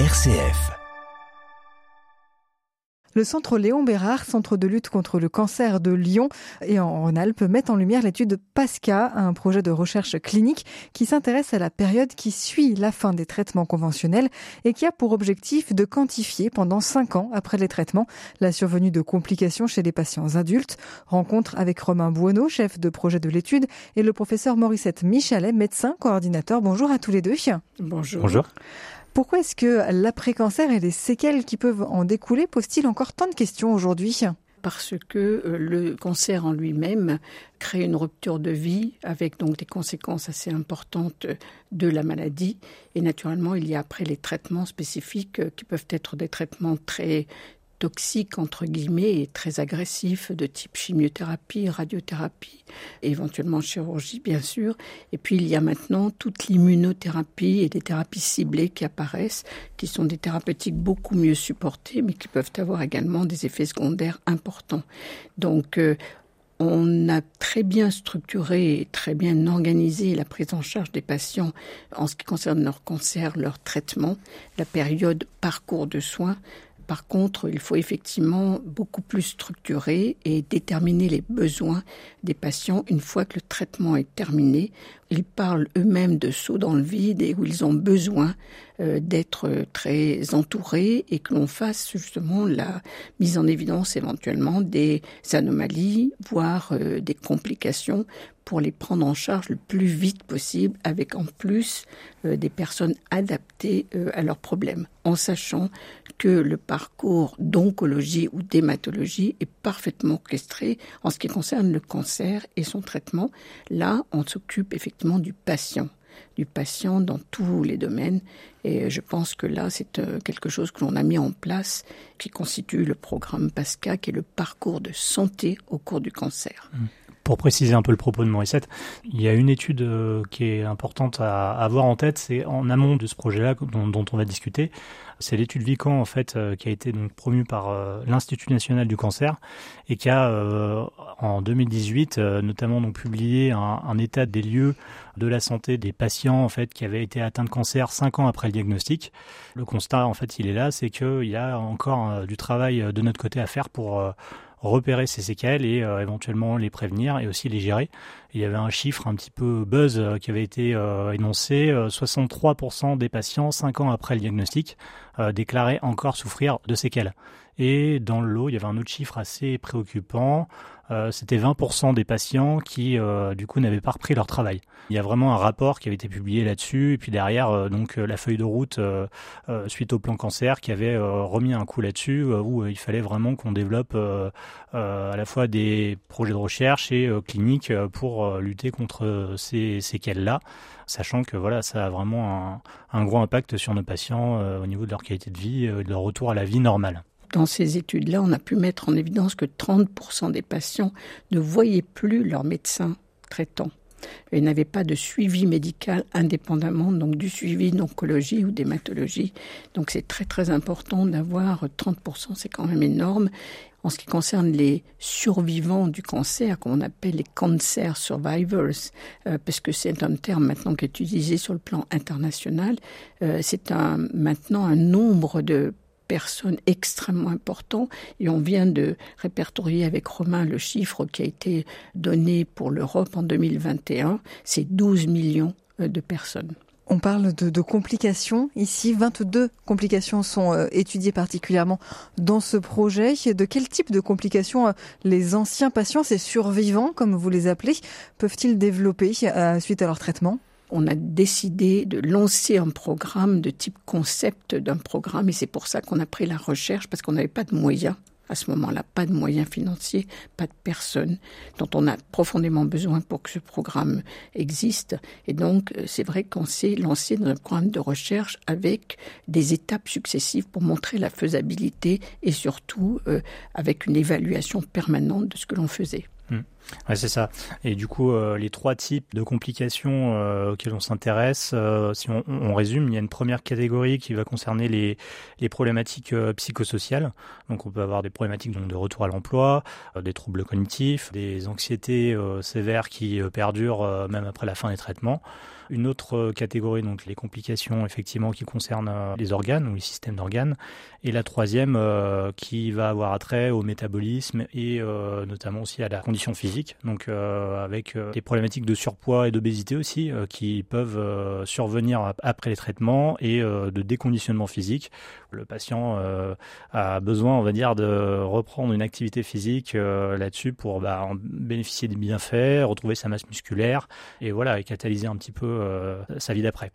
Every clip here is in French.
RCF. Le centre Léon Bérard, centre de lutte contre le cancer de Lyon et en Rhône-Alpes, met en lumière l'étude PASCA, un projet de recherche clinique qui s'intéresse à la période qui suit la fin des traitements conventionnels et qui a pour objectif de quantifier pendant cinq ans après les traitements la survenue de complications chez les patients adultes. Rencontre avec Romain Buono, chef de projet de l'étude, et le professeur Morissette Michalet, médecin coordinateur. Bonjour à tous les deux. Bonjour. Bonjour. Pourquoi est-ce que l'après-cancer et les séquelles qui peuvent en découler posent-ils encore tant de questions aujourd'hui? Parce que euh, le cancer en lui-même crée une rupture de vie avec donc des conséquences assez importantes de la maladie. Et naturellement, il y a après les traitements spécifiques euh, qui peuvent être des traitements très toxiques, entre guillemets, et très agressifs, de type chimiothérapie, radiothérapie, éventuellement chirurgie, bien sûr. Et puis, il y a maintenant toute l'immunothérapie et des thérapies ciblées qui apparaissent, qui sont des thérapeutiques beaucoup mieux supportées, mais qui peuvent avoir également des effets secondaires importants. Donc, euh, on a très bien structuré et très bien organisé la prise en charge des patients en ce qui concerne leur cancer, leur traitement, la période parcours de soins par contre, il faut effectivement beaucoup plus structurer et déterminer les besoins des patients une fois que le traitement est terminé. Ils parlent eux-mêmes de sauts dans le vide et où ils ont besoin euh, d'être très entourés et que l'on fasse justement la mise en évidence éventuellement des anomalies, voire euh, des complications pour les prendre en charge le plus vite possible, avec en plus euh, des personnes adaptées euh, à leurs problèmes, en sachant que le parcours d'oncologie ou d'hématologie est parfaitement orchestré en ce qui concerne le cancer et son traitement. Là, on s'occupe effectivement du patient du patient dans tous les domaines. Et je pense que là, c'est euh, quelque chose que l'on a mis en place, qui constitue le programme PASCA, qui est le parcours de santé au cours du cancer. Mmh. Pour préciser un peu le propos de Morissette, il y a une étude euh, qui est importante à avoir en tête, c'est en amont de ce projet-là dont, on va discuter. C'est l'étude Vican en fait euh, qui a été donc promue par euh, l'Institut national du cancer et qui a en 2018 notamment donc publié un, un, état des lieux de la santé des patients en fait qui avaient été atteints de cancer cinq ans après le diagnostic. Le constat en fait il est là, c'est qu'il y a encore du travail de notre côté à faire pour repérer ces séquelles et euh, éventuellement les prévenir et aussi les gérer. Il y avait un chiffre un petit peu buzz euh, qui avait été euh, énoncé 63% des patients 5 ans après le diagnostic déclaraient encore souffrir de séquelles. Et dans le lot, il y avait un autre chiffre assez préoccupant. Euh, c'était 20% des patients qui, euh, du coup, n'avaient pas repris leur travail. Il y a vraiment un rapport qui avait été publié là-dessus, et puis derrière, euh, donc la feuille de route suite au plan cancer qui avait remis un coup là-dessus, où il fallait vraiment qu'on développe à la fois des projets de recherche et cliniques pour lutter contre ces séquelles-là, sachant que voilà, ça a vraiment un, un gros impact sur nos patients au niveau de leur qualité de vie et de leur retour à la vie normale. Dans ces études-là, on a pu mettre en évidence que 30% des patients ne voyaient plus leur médecin traitant et n'avaient pas de suivi médical indépendamment donc du suivi d'oncologie ou d'hématologie. Donc c'est très très important d'avoir 30%, c'est quand même énorme. En ce qui concerne les survivants du cancer, qu'on appelle les cancer survivors, euh, parce que c'est un terme maintenant qui est utilisé sur le plan international, euh, c'est maintenant un nombre de personnes extrêmement importantes et on vient de répertorier avec Romain le chiffre qui a été donné pour l'Europe en 2021, c'est 12 millions euh, de personnes. On parle de, complications. Ici, 22 complications sont euh, étudiées particulièrement dans ce projet. De quel type de complications euh, les anciens patients, ces survivants, comme vous les appelez, peuvent-ils développer suite à leur traitement? On a décidé de lancer un programme de type concept d'un programme et c'est pour ça qu'on a pris la recherche parce qu'on n'avait pas de moyens à ce moment-là, pas de moyens financiers, pas de personnes dont on a profondément besoin pour que ce programme existe. Et donc, euh, c'est vrai qu'on s'est lancé dans un programme de recherche avec des étapes successives pour montrer la faisabilité et surtout euh, avec une évaluation permanente de ce que l'on faisait. Hmm. Ouais, c'est ça. Et du coup, euh, les trois types de complications euh, auxquelles on s'intéresse, euh, si on, on, résume, il y a une première catégorie qui va concerner les, les problématiques psychosociales. Donc, on peut avoir des problématiques donc, de retour à l'emploi, des troubles cognitifs, des anxiétés sévères qui perdurent même après la fin des traitements. Une autre catégorie, donc les complications effectivement qui concernent les organes ou les systèmes d'organes. Et la troisième qui va avoir attrait au métabolisme et notamment aussi à la condition physique donc euh, avec euh, des problématiques de surpoids et d'obésité aussi euh, qui peuvent survenir après les traitements et de déconditionnement physique. Le patient a besoin, on va dire, de reprendre une activité physique là-dessus pour bah, bénéficier des bienfaits, retrouver sa masse musculaire et voilà, et catalyser un petit peu sa vie d'après.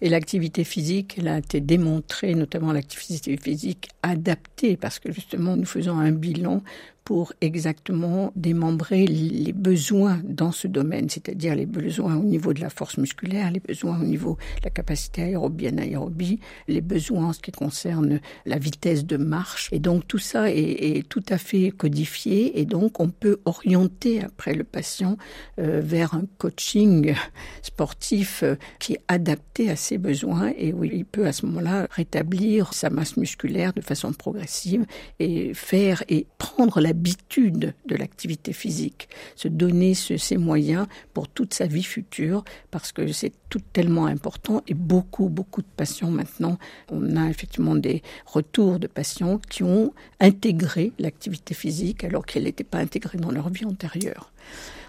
Et l'activité physique, elle a été démontrée, notamment l'activité physique adaptée, parce que justement, nous faisons un bilan pour exactement démembrer les besoins dans ce domaine, c'est-à-dire les besoins au niveau de la force musculaire, les besoins au niveau de la capacité aérobie, anaérobie, les besoins en ce qui concerne la vitesse de marche. Et donc tout ça est, tout à fait codifié et donc on peut orienter après le patient euh, vers un coaching sportif euh, qui est adapté à ses besoins et où il peut à ce moment-là rétablir sa masse musculaire de façon progressive et faire et prendre l'habitude de l'activité physique, se donner ces moyens pour toute sa vie future, parce que c'est tout tellement important et beaucoup, beaucoup de patients maintenant, on a effectivement des retours de patients qui ont intégré l'activité physique alors qu'elle n'était pas intégrée dans leur vie antérieure.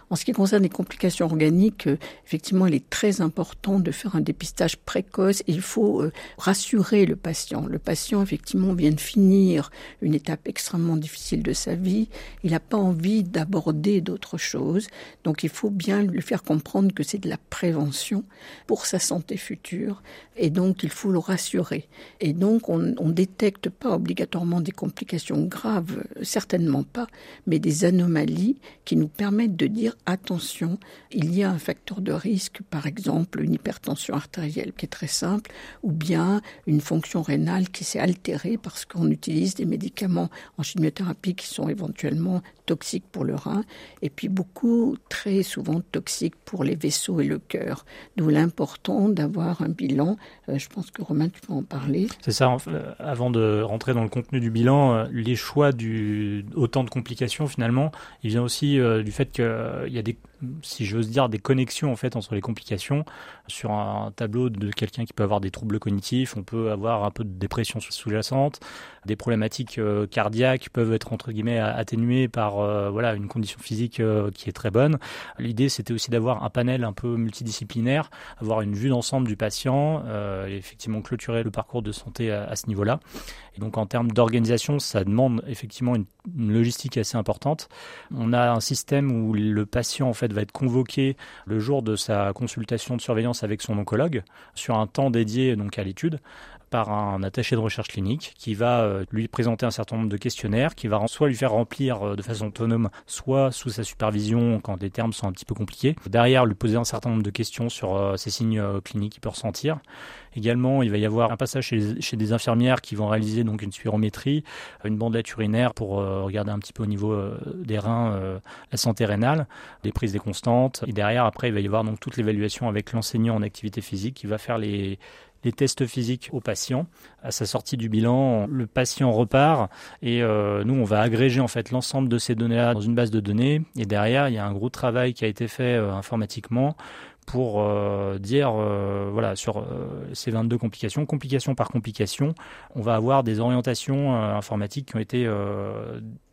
En ce qui concerne les complications organiques, euh, effectivement, il est très important de faire un dépistage précoce. Il faut euh, rassurer le patient. Le patient, effectivement, vient de finir une étape extrêmement difficile de sa vie. Il n'a pas envie d'aborder d'autres choses. Donc, il faut bien lui faire comprendre que c'est de la prévention pour sa santé future. Et donc, il faut le rassurer. Et donc, on ne détecte pas obligatoirement des complications graves, certainement pas, mais des anomalies qui nous permettent de dire attention, il y a un facteur de risque, par exemple une hypertension artérielle qui est très simple, ou bien une fonction rénale qui s'est altérée parce qu'on utilise des médicaments en chimiothérapie qui sont éventuellement toxiques pour le rein, et puis beaucoup, très souvent toxiques pour les vaisseaux et le cœur. D'où l'important d'avoir un bilan. Euh, je pense que Romain, tu peux en parler. C'est ça. Euh, avant de rentrer dans le contenu du bilan, euh, les choix du autant de complications finalement, il vient aussi du fait qu'il y a des si j'ose dire, des connexions en fait entre les complications. Sur un tableau de quelqu'un qui peut avoir des troubles cognitifs, on peut avoir un peu de dépression sous-jacente, des problématiques euh, cardiaques peuvent être entre guillemets atténuées par euh, voilà une condition physique euh, qui est très bonne. L'idée c'était aussi d'avoir un panel un peu multidisciplinaire, avoir une vue d'ensemble du patient, et effectivement clôturer le parcours de santé à, ce niveau-là. Et donc en termes d'organisation, ça demande effectivement une, logistique assez importante. On a un système où le patient en va être convoqué le jour de sa consultation de surveillance avec son oncologue sur un temps dédié donc à l'étude par un attaché de recherche clinique qui va euh, lui présenter un certain nombre de questionnaires, qui va soit lui faire remplir euh, de façon autonome, soit sous sa supervision quand les termes sont un petit peu compliqués. Derrière, lui poser un certain nombre de questions sur euh, ces signes cliniques qu'il peut ressentir. Également, il va y avoir un passage chez, des infirmières qui vont réaliser donc une spirométrie, une bandelette urinaire pour regarder un petit peu au niveau des reins la santé rénale, des prises des constantes. Et derrière, après, il va y avoir donc toute l'évaluation avec l'enseignant en activité physique qui va faire les, tests physiques au patient. À sa sortie du bilan, le patient repart et euh, nous, on va agréger en fait l'ensemble de ces données-là dans une base de données. Et derrière, il y a un gros travail qui a été fait euh, informatiquement pour euh, dire, voilà, sur ces 22 complications, complication par complication, on va avoir des orientations informatiques qui ont été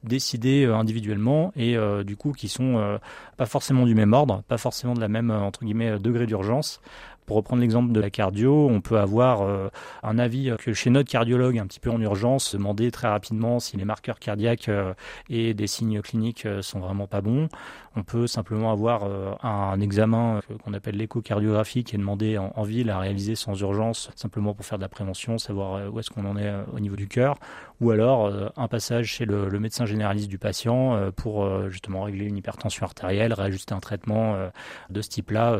décidées individuellement et du coup qui sont pas forcément du même ordre, pas forcément de la même entre guillemets degré d'urgence, pour reprendre l'exemple de la cardio, on peut avoir euh, un avis que chez notre cardiologue, un petit peu en urgence, demander très rapidement si les marqueurs cardiaques euh, et des signes cliniques euh, sont vraiment pas bons. On peut simplement avoir un examen qu'on appelle l'échocardiographie qui est demandé en, ville à réaliser sans urgence, simplement pour faire de la prévention, savoir où est-ce qu'on en est au niveau du cœur, ou alors un passage chez le, le médecin généraliste du patient pour justement régler une hypertension artérielle, réajuster un traitement de ce type-là,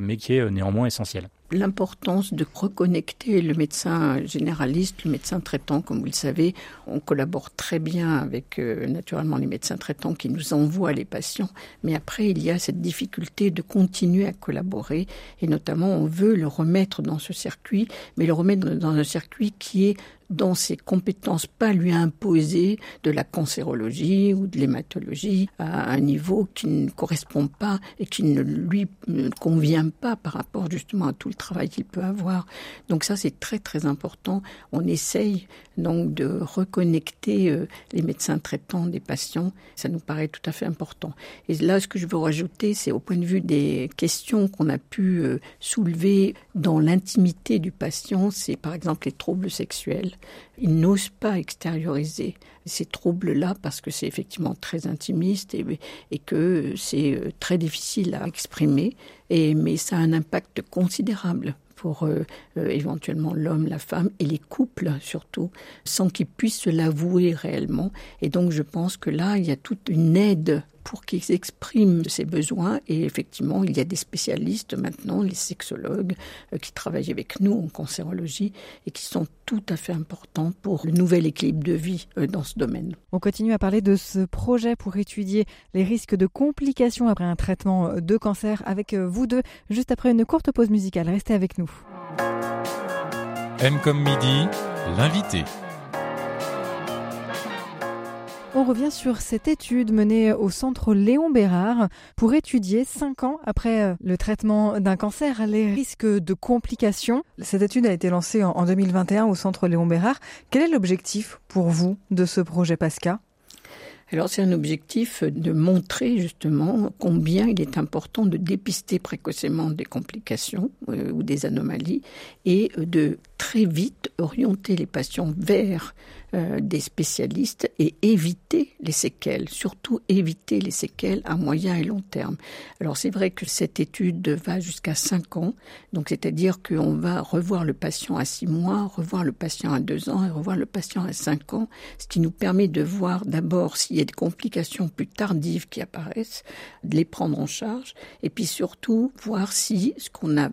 mais qui est néanmoins essentiel. L'importance de reconnecter le médecin généraliste, le médecin traitant, comme vous le savez. On collabore très bien avec euh, naturellement les médecins traitants qui nous envoient les patients, mais après il y a cette difficulté de continuer à collaborer et notamment on veut le remettre dans ce circuit, mais le remettre dans un circuit qui est dans ses compétences, pas lui imposer de la cancérologie ou de l'hématologie à un niveau qui ne correspond pas et qui ne lui convient pas par rapport justement à tout le travail qu'il peut avoir. Donc ça, c'est très très important. On essaye donc de reconnecter euh, les médecins traitants des patients. Ça nous paraît tout à fait important. Et là, ce que je veux rajouter, c'est au point de vue des questions qu'on a pu euh, soulever dans l'intimité du patient, c'est par exemple les troubles sexuels. Ils n'osent pas extérioriser ces troubles-là parce que c'est effectivement très intimiste et, que c'est euh, très difficile à exprimer. Et, mais ça a un impact considérable pour euh, euh, éventuellement l'homme, la femme et les couples surtout, sans qu'ils puissent se l'avouer réellement. Et donc je pense que là, il y a toute une aide pour qu'ils expriment ses besoins. Et effectivement, il y a des spécialistes maintenant, les sexologues, euh, qui travaillent avec nous en cancérologie et qui sont tout à fait importants pour le nouvel équilibre de vie euh, dans ce domaine. On continue à parler de ce projet pour étudier les risques de complications après un traitement de cancer avec euh, vous deux, juste après une courte pause musicale. Restez avec nous. M comme midi, l'invité. On revient sur cette étude menée au centre Léon Bérard pour étudier cinq ans après euh, le traitement d'un cancer les risques de complications. Cette étude a été lancée en 2021 au centre Léon Bérard. Quel est l'objectif pour vous de ce projet PASCA? Alors c'est un objectif de montrer justement combien il est important de dépister précocement des complications euh, ou des anomalies et de très vite orienter les patients vers euh, des spécialistes et éviter les séquelles, surtout éviter les séquelles à moyen et long terme. Alors c'est vrai que cette étude va jusqu'à 5 ans, donc c'est-à-dire qu'on va revoir le patient à 6 mois, revoir le patient à 2 ans et revoir le patient à 5 ans, ce qui nous permet de voir d'abord s'il y a des complications plus tardives qui apparaissent, de les prendre en charge, et puis surtout voir si ce qu'on a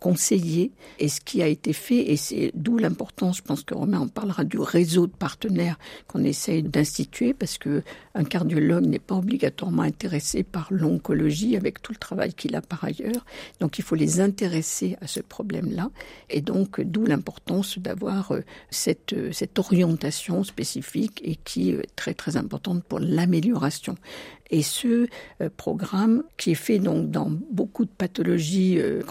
conseillé et ce qui a été fait, et c'est d'où l'importance, je pense que Romain en parlera, du réseau de partenaires qu'on essaye d'instituer, parce que un cardiologue n'est pas obligatoirement intéressé par l'oncologie avec tout le travail qu'il a par ailleurs. Donc il faut les intéresser à ce problème-là, et donc d'où l'importance d'avoir euh, cette, euh, cette orientation spécifique et qui est très très importante pour l'amélioration. Et ce euh, programme, qui est fait donc dans beaucoup de pathologies euh,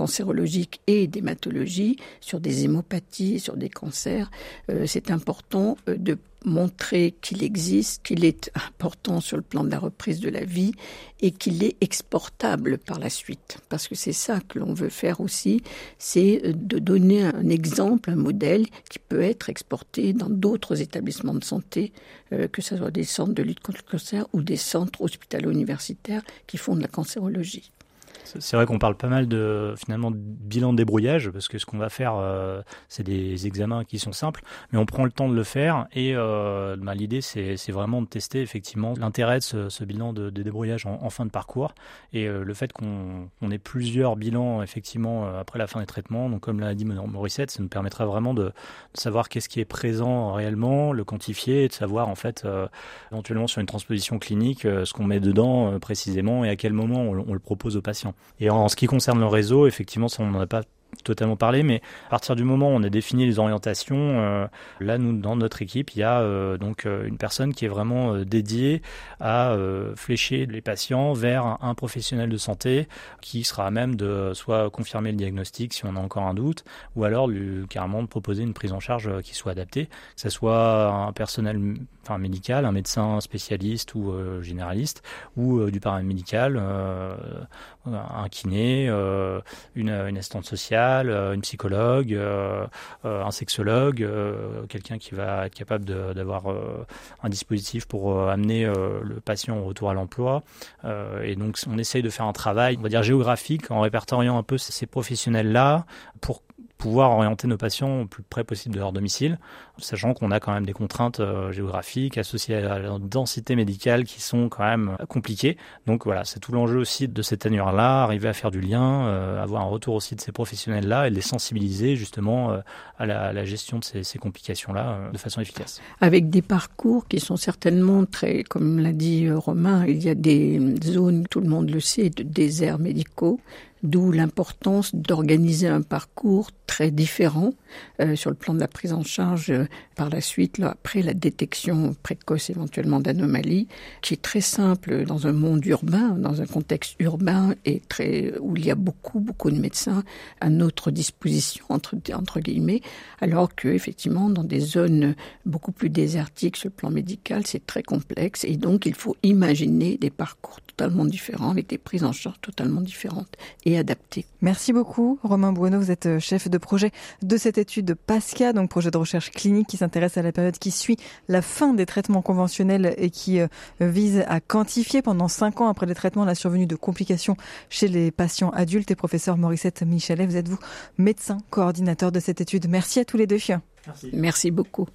et d'hématologie, sur des hémopathies, sur des cancers, euh, c'est important de montrer qu'il existe, qu'il est important sur le plan de la reprise de la vie et qu'il est exportable par la suite. Parce que c'est ça que l'on veut faire aussi, c'est de donner un exemple, un modèle qui peut être exporté dans d'autres établissements de santé, euh, que ce soit des centres de lutte contre le cancer ou des centres hospitalo-universitaires qui font de la cancérologie. C'est vrai qu'on parle pas mal de finalement de bilan de débrouillage parce que ce qu'on va faire, euh, c'est des examens qui sont simples, mais on prend le temps de le faire et euh, bah, l'idée c'est vraiment de tester effectivement l'intérêt de ce, bilan de, débrouillage en, fin de parcours et euh, le fait qu'on ait plusieurs bilans effectivement après la fin des traitements. Donc comme l'a dit Morissette, ça nous permettra vraiment de, savoir qu'est-ce qui est présent réellement, le quantifier et de savoir en fait éventuellement sur une transposition clinique ce qu'on met dedans précisément et à quel moment on le propose aux patients. Et en, ce qui concerne le réseau, effectivement, ça, on n'en a pas totalement parlé, mais à partir du moment où on a défini les orientations, euh, là, nous, dans notre équipe, il y a euh, donc euh, une personne qui est vraiment dédiée à flécher les patients vers un, professionnel de santé qui sera à même de soit confirmer le diagnostic si on a encore un doute, ou alors lui, carrément de proposer une prise en charge qui soit adaptée, que ce soit un personnel enfin, médical, un médecin spécialiste ou généraliste, ou du paramédical, un kiné, une, une assistante sociale, euh, une psychologue, euh, euh, un sexologue, quelqu'un qui va être capable d'avoir un dispositif pour amener le patient au retour à l'emploi. et donc on essaye de faire un travail, on va dire géographique, en répertoriant un peu ces professionnels-là pour pouvoir orienter nos patients au plus près possible de leur domicile, sachant qu'on a quand même des contraintes euh, géographiques associées à la densité médicale qui sont quand même compliquées. Donc voilà, c'est tout l'enjeu aussi de cette annure-là, arriver à faire du lien, euh, avoir un retour aussi de ces professionnels-là et les sensibiliser justement euh, à, la, gestion de ces, ces complications-là de façon efficace. Avec des parcours qui sont certainement très, comme l'a dit Romain, il y a des zones, tout le monde le sait, de déserts médicaux D'où l'importance d'organiser un parcours très différent euh, sur le plan de la prise en charge euh, par la suite, là, après la détection précoce éventuellement d'anomalies, qui est très simple dans un monde urbain, dans un contexte urbain et très où il y a beaucoup beaucoup de médecins à notre disposition entre entre guillemets, alors que effectivement dans des zones beaucoup plus désertiques sur le plan médical, c'est très complexe et donc il faut imaginer des parcours totalement différents avec des prises en charge totalement différentes et adapté. Merci beaucoup, Romain Bueno. Vous êtes euh, chef de projet de cette étude PASCA, donc projet de recherche clinique qui s'intéresse à la période qui suit la fin des traitements conventionnels et qui euh, vise à quantifier pendant cinq ans après les traitements la survenue de complications chez les patients adultes. Et professeur Morissette Michelet, vous êtes vous médecin coordinateur de cette étude. Merci à tous les deux. Merci, Merci beaucoup.